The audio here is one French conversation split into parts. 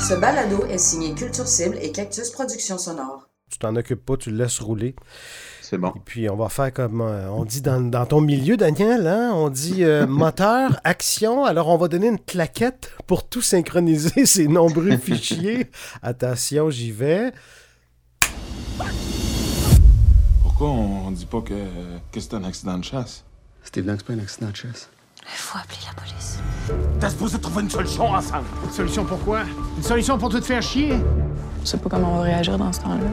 Ce balado est signé Culture Cible et Cactus Productions Sonore. Tu t'en occupes pas, tu le laisses rouler. C'est bon. Et puis, on va faire comme euh, on dit dans, dans ton milieu, Daniel, hein? on dit euh, moteur, action. Alors, on va donner une claquette pour tout synchroniser ces nombreux fichiers. Attention, j'y vais. Pourquoi on dit pas que, que c'est un accident de chasse? Steve Lang, c'est pas un accident de chasse. Il faut appeler la police. T'as supposé trouver une solution ensemble. Une solution pour quoi? Une solution pour te faire chier? Je sais pas comment on va réagir dans ce temps-là.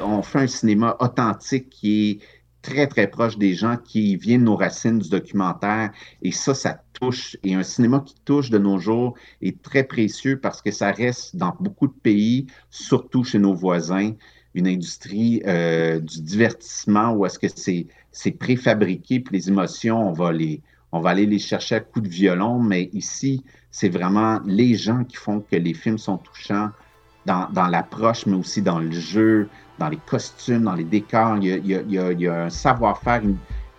On fait un cinéma authentique qui est très, très proche des gens, qui vient de nos racines du documentaire. Et ça, ça touche. Et un cinéma qui touche de nos jours est très précieux parce que ça reste dans beaucoup de pays, surtout chez nos voisins, une industrie euh, du divertissement où est-ce que c'est, c'est préfabriqué, puis les émotions, on va, les, on va aller les chercher à coups de violon, mais ici, c'est vraiment les gens qui font que les films sont touchants dans, l'approche, mais aussi dans le jeu, dans les costumes, dans les décors. Il y a, un savoir-faire,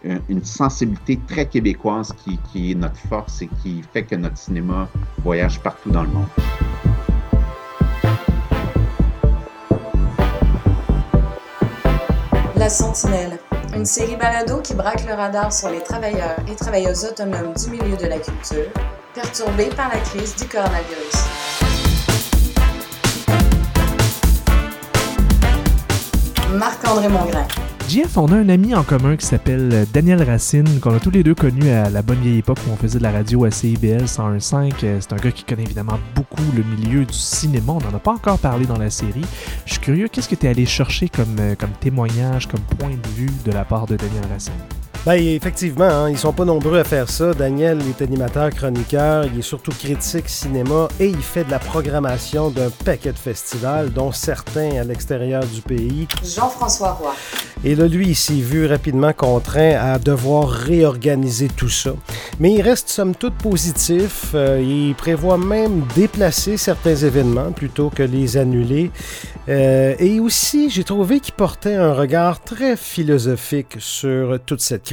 une sensibilité très québécoise qui, qui est notre force et qui fait que notre cinéma voyage partout dans le monde. La Sentinelle, une série balado qui braque le radar sur les travailleurs et travailleuses autonomes du milieu de la culture, perturbés par la crise du coronavirus. Marc-André Mongrain. JF, on a un ami en commun qui s'appelle euh, Daniel Racine, qu'on a tous les deux connu à la bonne vieille époque où on faisait de la radio à CIBL 101.5. Euh, C'est un gars qui connaît évidemment beaucoup le milieu du cinéma. On n'en a pas encore parlé dans la série. Je suis curieux, qu'est-ce que tu es allé chercher comme, euh, comme témoignage, comme point de vue de la part de Daniel Racine? Ben, effectivement, hein, ils sont pas nombreux à faire ça. Daniel est animateur, chroniqueur, il est surtout critique cinéma et il fait de la programmation d'un paquet de festivals, dont certains à l'extérieur du pays. Jean-François Roy. Et là, lui, il s'est vu rapidement contraint à devoir réorganiser tout ça. Mais il reste somme toute positif. Euh, il prévoit même déplacer certains événements plutôt que les annuler. Euh, et aussi, j'ai trouvé qu'il portait un regard très philosophique sur toute cette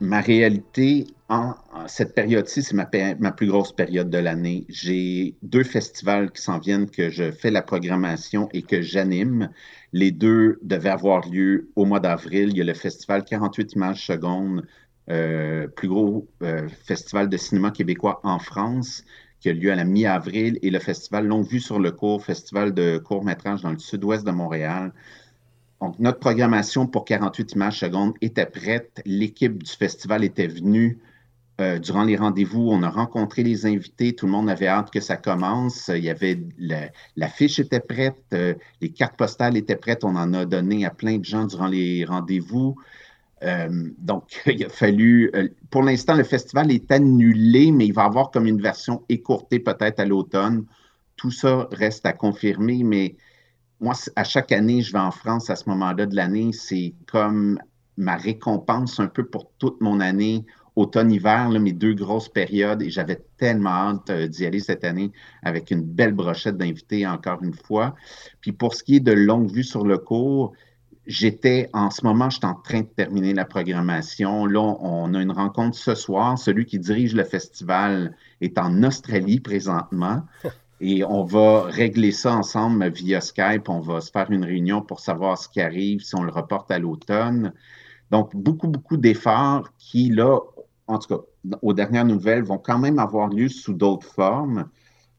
ma réalité en, cette période-ci, c'est ma plus grosse période de l'année. J'ai deux festivals qui s'en viennent que je fais la programmation et que j'anime. Les deux devaient avoir lieu au mois d'avril. Il y a le festival 48 images secondes, euh, plus gros euh, festival de cinéma québécois en France, qui a lieu à la mi-avril, et le festival Longue Vue sur le cours, festival de court-métrage dans le sud-ouest de Montréal. Donc, notre programmation pour 48 images secondes était prête. L'équipe du festival était venue euh, durant les rendez-vous. On a rencontré les invités. Tout le monde avait hâte que ça commence. Il y avait le- l'affiche était prête, euh, les cartes postales étaient prêtes. On en a donné à plein de gens durant les rendez-vous. Euh, donc, il a fallu. pour l'instant, le festival est annulé, mais il va avoir comme une version écourtée peut-être à l'automne. Tout ça reste à confirmer, mais moi, à chaque année, je vais en France à ce moment-là de l'année. C'est comme ma récompense un peu pour toute mon année, automne-hiver, mes deux grosses périodes. Et j'avais tellement hâte euh, d'y aller cette année avec une belle brochette d'invités, encore une fois. Puis pour ce qui est de longue vue sur le cours, j'étais en ce moment, je suis en train de terminer la programmation. Là, on a une rencontre ce soir. Celui qui dirige le festival est en Australie présentement. Et on va régler ça ensemble via Skype. On va se faire une réunion pour savoir ce qui arrive, si on le reporte à l'automne. Donc, beaucoup, beaucoup d'efforts qui, là, en tout cas, aux dernières nouvelles, vont quand même avoir lieu sous d'autres formes.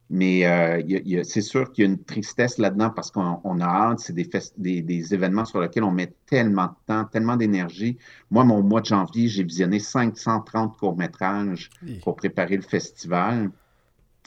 Mais euh, c'est sûr qu'il y a une tristesse là-dedans parce qu'on on a hâte. C'est des, fest- des, des événements sur lesquels on met tellement de temps, tellement d'énergie. Moi, mon mois de janvier, j'ai visionné 530 courts-métrages Oui. pour préparer le festival.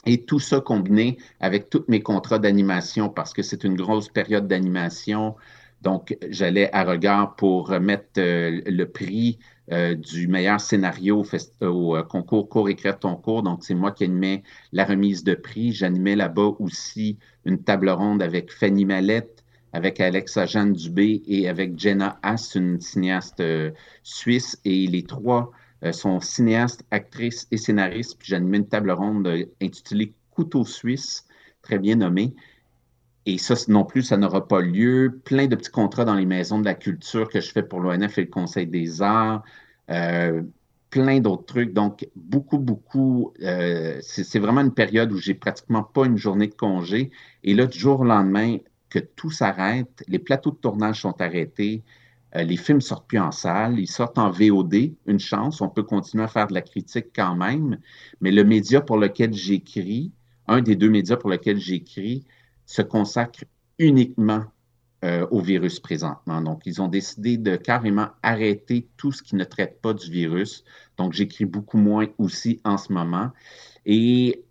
Et tout ça combiné avec tous mes contrats d'animation, parce que c'est une grosse période d'animation. Donc, j'allais à regard pour remettre euh, le prix euh, du meilleur scénario au, euh, concours Cours Écrire ton cours. Donc, c'est moi qui animais la remise de prix. J'animais là-bas aussi une table ronde avec Fanny Mallette, avec Alexa Jeanne Dubé et avec Jenna Haas, une cinéaste euh, suisse. Et les trois sont cinéastes, actrices et scénaristes. Puis j'animais une table ronde euh, intitulée Couteau suisse, très bien nommée. Et ça non plus, ça n'aura pas lieu. Plein de petits contrats dans les maisons de la culture que je fais pour l'ONF et le Conseil des arts. Euh, plein d'autres trucs. Donc, beaucoup, beaucoup, euh, c'est vraiment une période où j'ai pratiquement pas une journée de congé. Et là, du jour au lendemain, que tout s'arrête, les plateaux de tournage sont arrêtés, euh, les films sortent plus en salle, ils sortent en VOD, une chance, on peut continuer à faire de la critique quand même, mais le média pour lequel j'écris, un des deux médias pour lesquels j'écris, se consacre uniquement euh, au virus présentement. Donc, ils ont décidé de carrément arrêter tout ce qui ne traite pas du virus. Donc, j'écris beaucoup moins aussi en ce moment. Et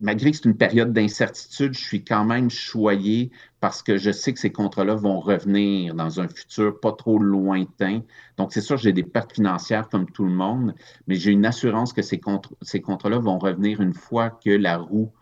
malgré que c'est une période d'incertitude, je suis quand même choyé parce que je sais que ces contrats-là vont revenir dans un futur pas trop lointain. Donc, c'est sûr, j'ai des pertes financières comme tout le monde, mais j'ai une assurance que ces, ces contrats-là vont revenir une fois que la roue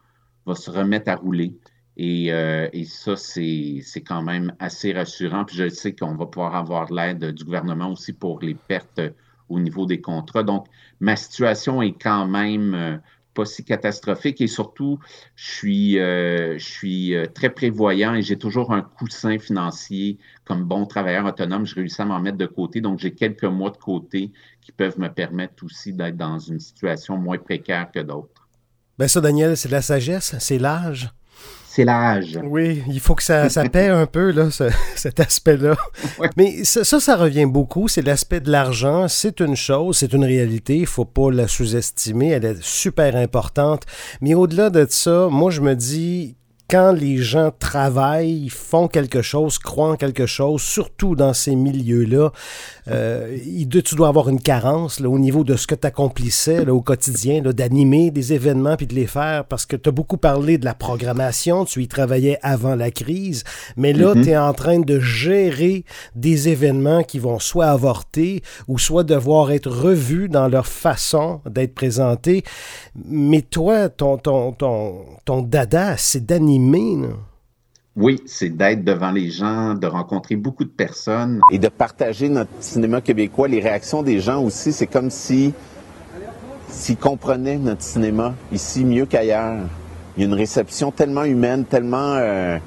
va se remettre à rouler. Euh, et, ça, c'est quand même assez rassurant. Puis je sais qu'on va pouvoir avoir l'aide du gouvernement aussi pour les pertes au niveau des contrats. Donc, ma situation est quand même euh, pas si catastrophique et surtout, je suis, euh, je suis très prévoyant et j'ai toujours un coussin financier comme bon travailleur autonome. Je réussis à m'en mettre de côté. Donc, j'ai quelques mois de côté qui peuvent me permettre aussi d'être dans une situation moins précaire que d'autres. Bien ça, Daniel, c'est de la sagesse, c'est l'âge l'âge. Oui, il faut que ça, ça paie un peu, là, cet aspect-là. Mais ça, ça, revient beaucoup. C'est l'aspect de l'argent. C'est une chose, c'est une réalité. Il ne faut pas la sous-estimer. Elle est super importante. Mais au-delà de ça, moi, je me dis quand les gens travaillent, font quelque chose, croient en quelque chose, surtout dans ces milieux-là, euh, tu dois avoir une carence là, au niveau de ce que tu accomplissais au quotidien, d'animer des événements puis de les faire, parce que tu as beaucoup parlé de la programmation, tu y travaillais avant la crise, mais là, mm-hmm. tu es en train de gérer des événements qui vont soit avorter ou soit devoir être revus dans leur façon d'être présentés. Mais toi, ton, ton, ton, ton dada, c'est d'animer oui, c'est d'être devant les gens, de rencontrer beaucoup de personnes. Et de partager notre cinéma québécois, les réactions des gens aussi, c'est comme si s'ils comprenaient notre cinéma ici mieux qu'ailleurs. Il y a une réception tellement humaine, tellement euh,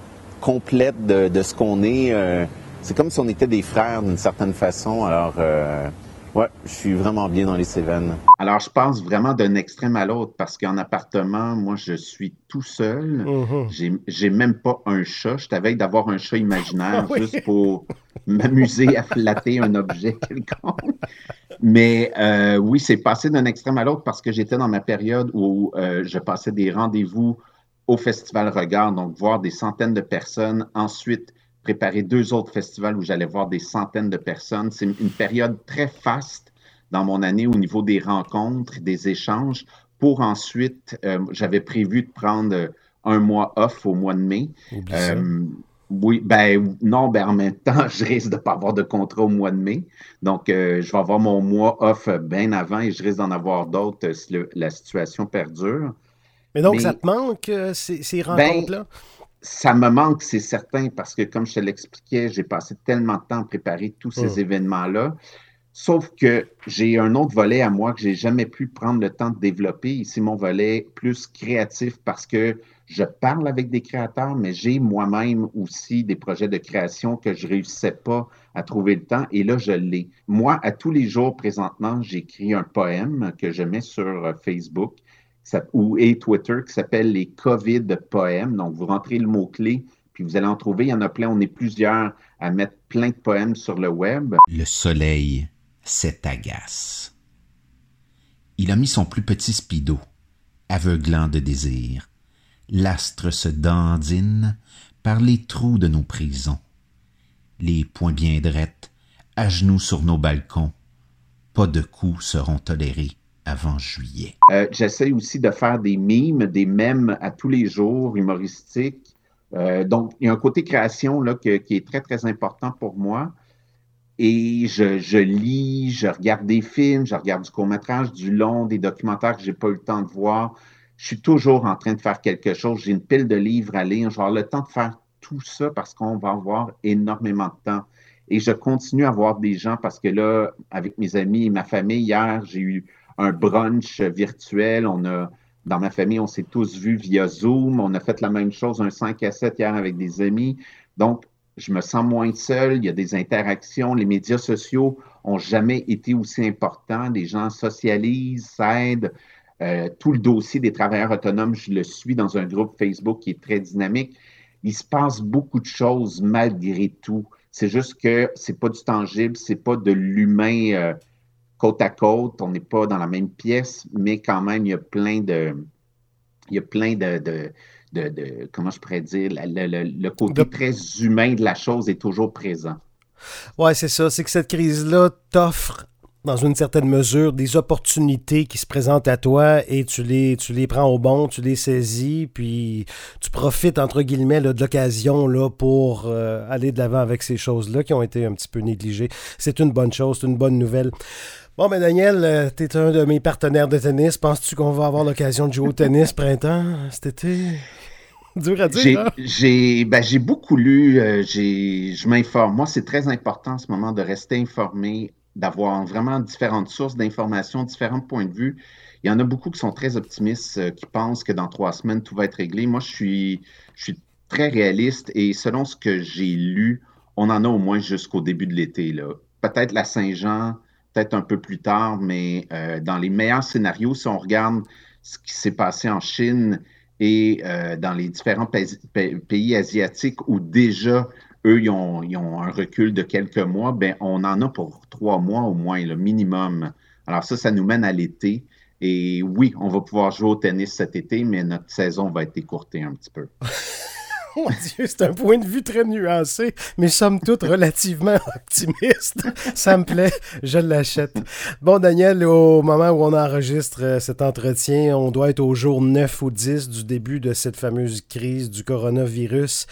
complète de, ce qu'on est. Euh, c'est comme si on était des frères d'une certaine façon. Alors, euh, oui, je suis vraiment bien dans les Cévennes. Alors, je pense vraiment d'un extrême à l'autre parce qu'en appartement, moi, je suis tout seul. Mm-hmm. J'ai même pas un chat. Je t'avais d'avoir un chat imaginaire ah juste pour m'amuser à flatter un objet quelconque. Mais euh, oui, c'est passé d'un extrême à l'autre parce que j'étais dans ma période où euh, je passais des rendez-vous au Festival Regard, donc voir des centaines de personnes. Ensuite, préparer deux autres festivals où j'allais voir des centaines de personnes. C'est une période très faste dans mon année au niveau des rencontres, des échanges, pour ensuite, euh, j'avais prévu de prendre un mois off au mois de mai. Euh, oui, ben non, ben en même temps, je risque de ne pas avoir de contrat au mois de mai. Donc, euh, je vais avoir mon mois off bien avant et je risque d'en avoir d'autres si la situation perdure. Mais donc, ça te manque, ces, ben, rencontres-là? Ça me manque, c'est certain, parce que comme je te l'expliquais, j'ai passé tellement de temps à préparer tous ces hmm. événements-là. Sauf que j'ai un autre volet à moi que j'ai jamais pu prendre le temps de développer. C'est mon volet plus créatif parce que je parle avec des créateurs, mais j'ai moi-même aussi des projets de création que je réussissais pas à trouver le temps. Et là, je l'ai. Moi, à tous les jours, présentement, j'écris un poème que je mets sur euh, Ou et Twitter qui s'appelle les COVID poèmes. Donc, vous rentrez le mot-clé, puis vous allez en trouver. Il y en a plein. On est plusieurs à mettre plein de poèmes sur le web. Le soleil s'est agace. Il a mis son plus petit speedo, aveuglant de désir. L'astre se dandine par les trous de nos prisons. Les poings bien drettes, à genoux sur nos balcons, pas de coups seront tolérés avant juillet. Euh, j'essaie aussi de faire des mimes, des mèmes à tous les jours, humoristiques. Euh, donc, il y a un côté création là, qui est très, très important pour moi. Et je, lis, je regarde des films, je regarde du court-métrage, du long, des documentaires que je n'ai pas eu le temps de voir. Je suis toujours en train de faire quelque chose. J'ai une pile de livres à lire. J'ai le temps de faire tout ça parce qu'on va avoir énormément de temps. Et je continue à voir des gens parce que là, avec mes amis et ma famille, hier, j'ai eu un brunch virtuel. On a, dans ma famille, on s'est tous vus via Zoom. On a fait la même chose, un 5 à 7 hier avec des amis. Donc, je me sens moins seul, il y a des interactions, les médias sociaux ont jamais été aussi importants, les gens socialisent, s'aident. Euh, tout le dossier des travailleurs autonomes, je le suis dans un groupe Facebook qui est très dynamique. Il se passe beaucoup de choses malgré tout. C'est juste que c'est pas du tangible, c'est pas de l'humain euh, côte à côte. On n'est pas dans la même pièce, mais quand même, il y a plein de, il y a plein de, de, comment je pourrais dire, le, côté très humain de la chose est toujours présent. Ouais, c'est ça. C'est que cette crise-là t'offre dans une certaine mesure, des opportunités qui se présentent à toi et tu les, tu les prends au bon, tu les saisis, puis tu profites, entre guillemets, de l'occasion là, pour euh, aller de l'avant avec ces choses-là qui ont été un petit peu négligées. C'est une bonne chose, c'est une bonne nouvelle. Bon, mais Daniel, euh, tu es un de mes partenaires de tennis. Penses-tu qu'on va avoir l'occasion de jouer au tennis printemps cet été? Dur à dire. J'ai ben, beaucoup lu, euh, je m'informe. Moi, c'est très important en ce moment de rester informé d'avoir vraiment différentes sources d'informations, différents points de vue. Il y en a beaucoup qui sont très optimistes, euh, qui pensent que dans trois semaines, tout va être réglé. Moi, je suis, je suis très réaliste et selon ce que j'ai lu, on en a au moins jusqu'au début de l'été. Peut-être la Saint-Jean, peut-être un peu plus tard, mais euh, dans les meilleurs scénarios, si on regarde ce qui s'est passé en Chine et euh, dans les différents pays asiatiques où déjà eux, ils ont, un recul de quelques mois, ben, on en a pour trois mois au moins, le minimum. Alors ça, ça nous mène à l'été. Et oui, on va pouvoir jouer au tennis cet été, mais notre saison va être écourtée un petit peu. Mon Dieu, c'est un point de vue très nuancé, mais somme toute relativement optimiste. Ça me plaît, je l'achète. Bon, Daniel, au moment où on enregistre euh, cet entretien, on doit être au jour 9 ou 10 du début de cette fameuse crise du coronavirus.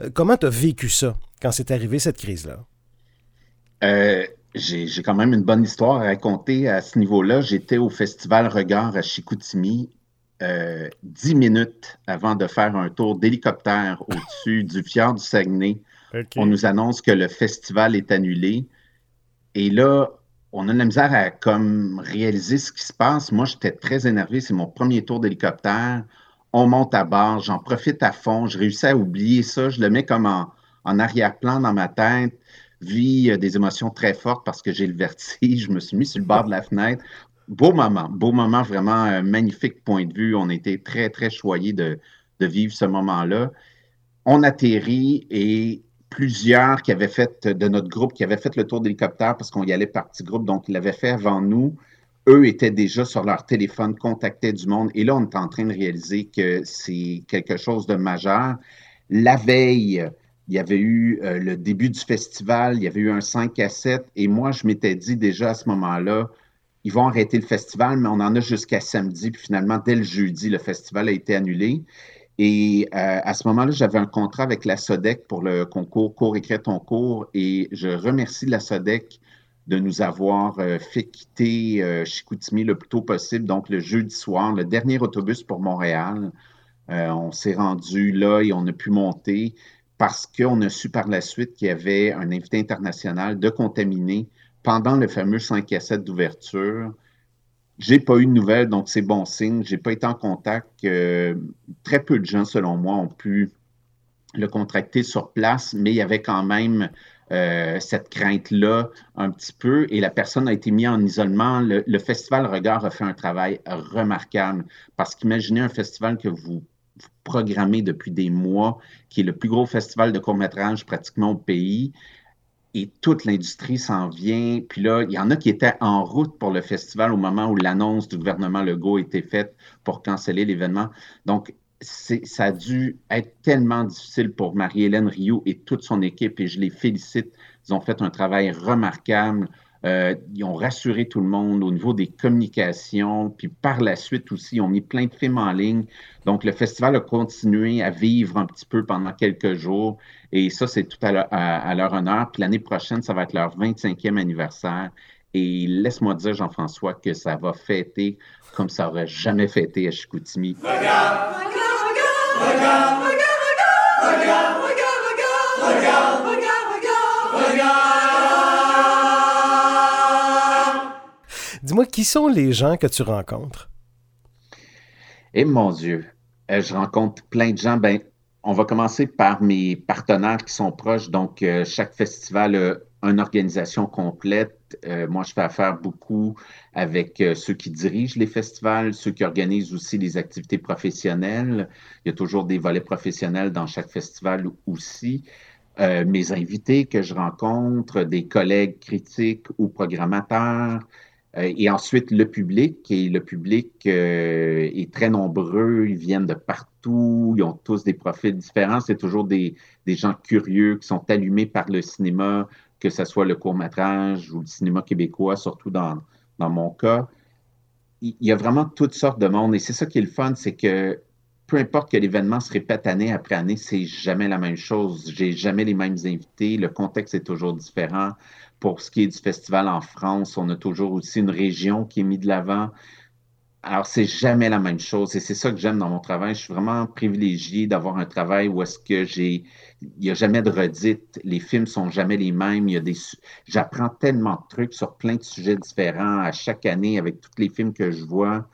Euh, comment tu as vécu ça quand c'est arrivé, cette crise-là? Euh, j'ai quand même une bonne histoire à raconter à ce niveau-là. J'étais au Festival Regard à Chicoutimi euh, dix minutes avant de faire un tour d'hélicoptère au-dessus du fjord du Saguenay. On nous annonce que le festival est annulé. Et là, on a de la misère à comme réaliser ce qui se passe. Moi, j'étais très énervé. C'est mon premier tour d'hélicoptère. On monte à bord. J'en profite à fond. Je réussis à oublier ça. Je le mets comme en, en arrière-plan dans ma tête. Vis euh, des émotions très fortes parce que j'ai le vertige. Je me suis mis sur le bord de la fenêtre beau moment, beau moment, vraiment un magnifique point de vue. On était très, très choyés de, vivre ce moment-là. On atterrit et plusieurs qui avaient fait, de notre groupe, qui avaient fait le tour d'hélicoptère parce qu'on y allait par petits groupes, donc ils l'avaient fait avant nous. Eux étaient déjà sur leur téléphone, contactaient du monde. Et là, on est en train de réaliser que c'est quelque chose de majeur. La veille, il y avait eu euh, le début du festival, il y avait eu un 5 à 7. Et moi, je m'étais dit déjà à ce moment-là, ils vont arrêter le festival, mais on en a jusqu'à samedi. Puis finalement, dès le jeudi, le festival a été annulé. Et euh, à ce moment-là, j'avais un contrat avec la SODEC pour le concours Cours écrit ton cours. Et je remercie la SODEC de nous avoir euh, fait quitter euh, Chicoutimi le plus tôt possible, donc le jeudi soir, le dernier autobus pour Montréal. on s'est rendu là et on a pu monter parce qu'on a su par la suite qu'il y avait un invité international de contaminé pendant le fameux 5 à 7 d'ouverture. J'ai pas eu de nouvelles, donc c'est bon signe. J'ai pas été en contact. Euh, très peu de gens, selon moi, ont pu le contracter sur place, mais il y avait quand même euh, cette crainte-là un petit peu et la personne a été mise en isolement. Le, Festival Regard a fait un travail remarquable parce qu'imaginez un festival que vous, programmez depuis des mois, qui est le plus gros festival de court-métrage pratiquement au pays et toute l'industrie s'en vient. Puis là, il y en a qui étaient en route pour le festival au moment où l'annonce du gouvernement Legault était faite pour canceller l'événement. Donc, ça a dû être tellement difficile pour Marie-Hélène Rioux et toute son équipe, et je les félicite. Ils ont fait un travail remarquable. Euh, ils ont rassuré tout le monde au niveau des communications, puis par la suite aussi, ils ont mis plein de films en ligne. Donc, le festival a continué à vivre un petit peu pendant quelques jours, et ça, c'est tout à leur, honneur. Puis l'année prochaine, ça va être leur 25e anniversaire. Et laisse-moi dire, Jean-François, que ça va fêter comme ça n'aurait jamais fêté à Chicoutimi. Regarde, regarde, regarde, regarde, regarde, regarde, regarde, regarde, regarde, Dis-moi, qui sont les gens que tu rencontres? Eh mon Dieu, euh, je rencontre plein de gens. Ben, on va commencer par mes partenaires qui sont proches. Donc, euh, chaque festival a une organisation complète. Euh, moi, je fais affaire beaucoup avec euh, ceux qui dirigent les festivals, ceux qui organisent aussi les activités professionnelles. Il y a toujours des volets professionnels dans chaque festival aussi. mes invités que je rencontre, des collègues critiques ou programmateurs, et ensuite le public. Et le public est très nombreux, ils viennent de partout ils ont tous des profils différents. C'est toujours des, gens curieux qui sont allumés par le cinéma, que ce soit le court-métrage ou le cinéma québécois, surtout dans, dans mon cas. Il y a vraiment toutes sortes de monde. Et c'est ça qui est le fun, c'est que peu importe que l'événement se répète année après année, c'est jamais la même chose. J'ai jamais les mêmes invités. Le contexte est toujours différent. Pour ce qui est du festival en France, on a toujours aussi une région qui est mise de l'avant. Alors, c'est jamais la même chose et c'est ça que j'aime dans mon travail. Je suis vraiment privilégié d'avoir un travail où est-ce que j'ai, il n'y a jamais de redite, les films sont jamais les mêmes. Il y a des, j'apprends tellement de trucs sur plein de sujets différents à chaque année avec tous les films que je vois,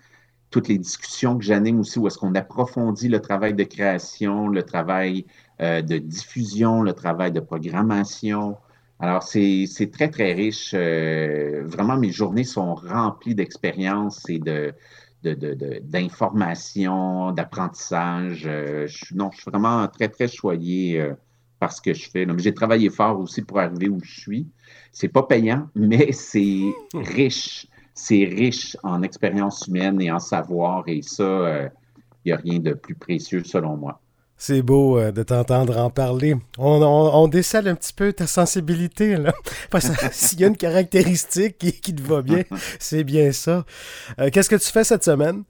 toutes les discussions que j'anime aussi où est-ce qu'on approfondit le travail de création, le travail euh, de diffusion, le travail de programmation. Alors, c'est très, très riche. Euh, vraiment, mes journées sont remplies d'expériences et de, d'informations, d'apprentissage. Euh, non, je suis vraiment très, très choyé euh, par ce que je fais. J'ai travaillé fort aussi pour arriver où je suis. C'est pas payant, mais c'est riche. C'est riche en expérience humaine et en savoir. Et ça, il n'y a rien de plus précieux selon moi. C'est beau euh, de t'entendre en parler. On, on, décèle un petit peu ta sensibilité, là. Parce que s'il y a une caractéristique qui, te va bien, c'est bien ça. Euh, qu'est-ce que tu fais cette semaine?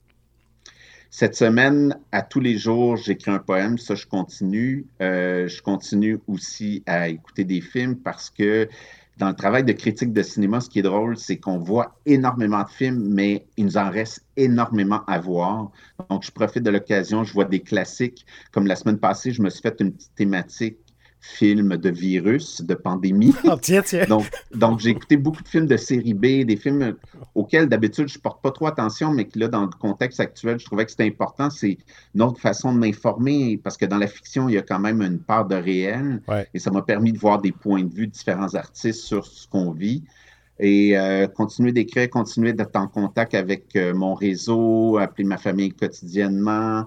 Cette semaine, à tous les jours, j'écris un poème. Ça, je continue. Euh, je continue aussi à écouter des films parce que dans le travail de critique de cinéma, ce qui est drôle, c'est qu'on voit énormément de films, mais il nous en reste énormément à voir. Donc, je profite de l'occasion, je vois des classiques. Comme la semaine passée, je me suis fait une petite thématique films de virus, de pandémie. Oh, tiens, tiens. donc, donc j'ai écouté beaucoup de films de série B, des films auxquels d'habitude je ne porte pas trop attention, mais que là, dans le contexte actuel, je trouvais que c'était important. C'est une autre façon de m'informer, parce que dans la fiction, il y a quand même une part de réel. Et ça m'a permis de voir des points de vue de différents artistes sur ce qu'on vit. Et euh, continuer d'écrire, continuer d'être en contact avec euh, mon réseau, appeler ma famille quotidiennement,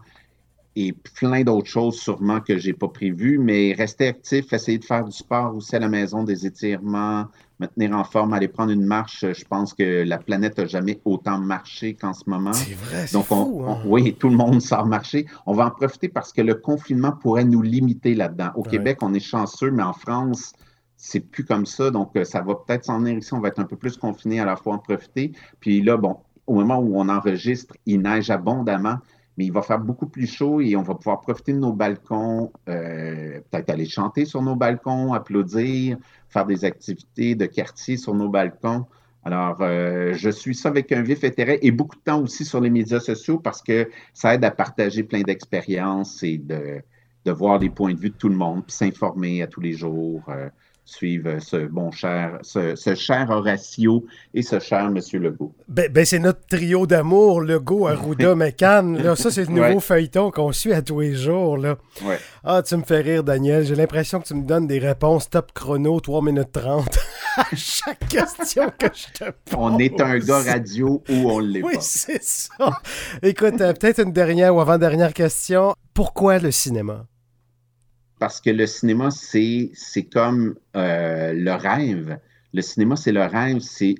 et plein d'autres choses sûrement que j'ai pas prévues, mais rester actif, essayer de faire du sport aussi à la maison, des étirements, me tenir en forme, aller prendre une marche. Je pense que la planète n'a jamais autant marché qu'en ce moment. C'est vrai, Donc, fou, hein. oui, tout le monde sort marcher. On va en profiter parce que le confinement pourrait nous limiter là-dedans. Au Québec, on est chanceux, mais en France, c'est plus comme ça. Donc, euh, ça va peut-être s'en venir ici. On va être un peu plus confiné à la fois en profiter. Puis là, bon, au moment où on enregistre, il neige abondamment mais il va faire beaucoup plus chaud et on va pouvoir profiter de nos balcons, euh, peut-être aller chanter sur nos balcons, applaudir, faire des activités de quartier sur nos balcons. Alors, euh, je suis ça avec un vif intérêt et beaucoup de temps aussi sur les médias sociaux parce que ça aide à partager plein d'expériences et de, de, voir les points de vue de tout le monde, puis s'informer à tous les jours. Euh, suivre ce bon cher, ce, cher Horatio et ce cher Monsieur Legault. Ben, ben c'est notre trio d'amour, Legault, Arruda, McCann. Là, ça, c'est le nouveau feuilleton qu'on suit à tous les jours. Là. Ah, tu me fais rire, Daniel. J'ai l'impression que tu me donnes des réponses top chrono, 3 minutes 30 à chaque question que je te pose. On est un gars radio ou on l'est pas. Oui, c'est ça. Écoute, euh, peut-être une dernière ou avant-dernière question. Pourquoi le cinéma? Parce que le cinéma, c'est, comme euh, le rêve. Le cinéma, c'est le rêve, c'est,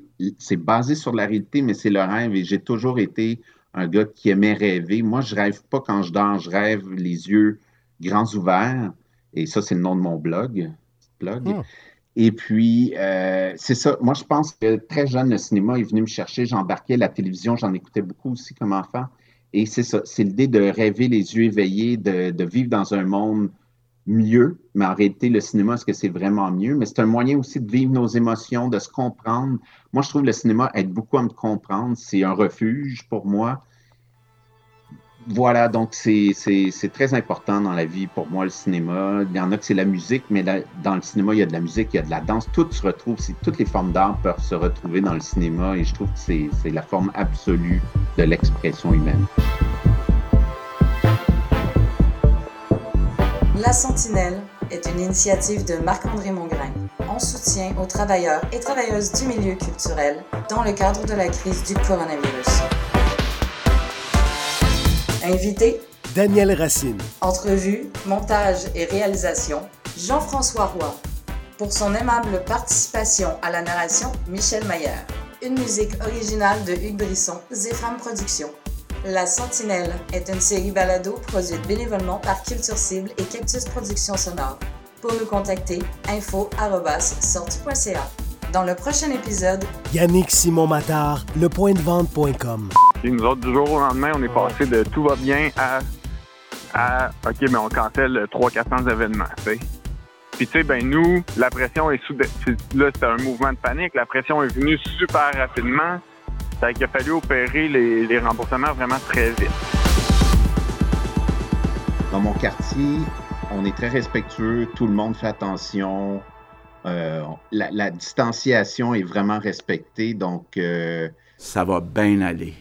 basé sur la réalité, mais c'est le rêve. Et j'ai toujours été un gars qui aimait rêver. Moi, je rêve pas quand je dors, je rêve les yeux grands ouverts. Et ça, c'est le nom de mon blog. blog. Ah. Et puis, euh, c'est ça. Moi, je pense que très jeune, le cinéma est venu me chercher. J'embarquais la télévision, j'en écoutais beaucoup aussi comme enfant. Et c'est ça. C'est l'idée de rêver les yeux éveillés, de, de vivre dans un monde mieux, mais en réalité, le cinéma, est-ce que c'est vraiment mieux? Mais c'est un moyen aussi de vivre nos émotions, de se comprendre. Moi, je trouve le cinéma aide beaucoup à me comprendre. C'est un refuge pour moi. Voilà, donc c'est très important dans la vie pour moi, le cinéma. Il y en a que c'est la musique, mais dans le cinéma, il y a de la musique, il y a de la danse. Tout se retrouve, toutes les formes d'art peuvent se retrouver dans le cinéma et je trouve que c'est la forme absolue de l'expression humaine. Sentinelle est une initiative de Marc-André Mongrain en soutien aux travailleurs et travailleuses du milieu culturel dans le cadre de la crise du coronavirus. Invité Daniel Racine. Entrevue, montage et réalisation Jean-François Roy. Pour son aimable participation à la narration, Michel Maillard. Une musique originale de Hugues Brisson, Zéphram Productions. La Sentinelle est une série balado produite bénévolement par Culture Cible et Cactus Productions Sonores. Pour nous contacter, info.sortie.ca. Dans le prochain épisode, Yannick Simon Matard, lepointdevente.com. Et nous autres, du jour au lendemain, on est passé de tout va bien à, à OK, mais on cancelle 300-400 événements. T'sais. Puis, tu sais, ben nous, la pression est soudaine. Là, c'était un mouvement de panique. La pression est venue super rapidement. Ça qu'il a fallu opérer les, les remboursements vraiment très vite. Dans mon quartier, on est très respectueux, tout le monde fait attention. Euh, la, la, distanciation est vraiment respectée, donc... Euh... Ça va bien aller.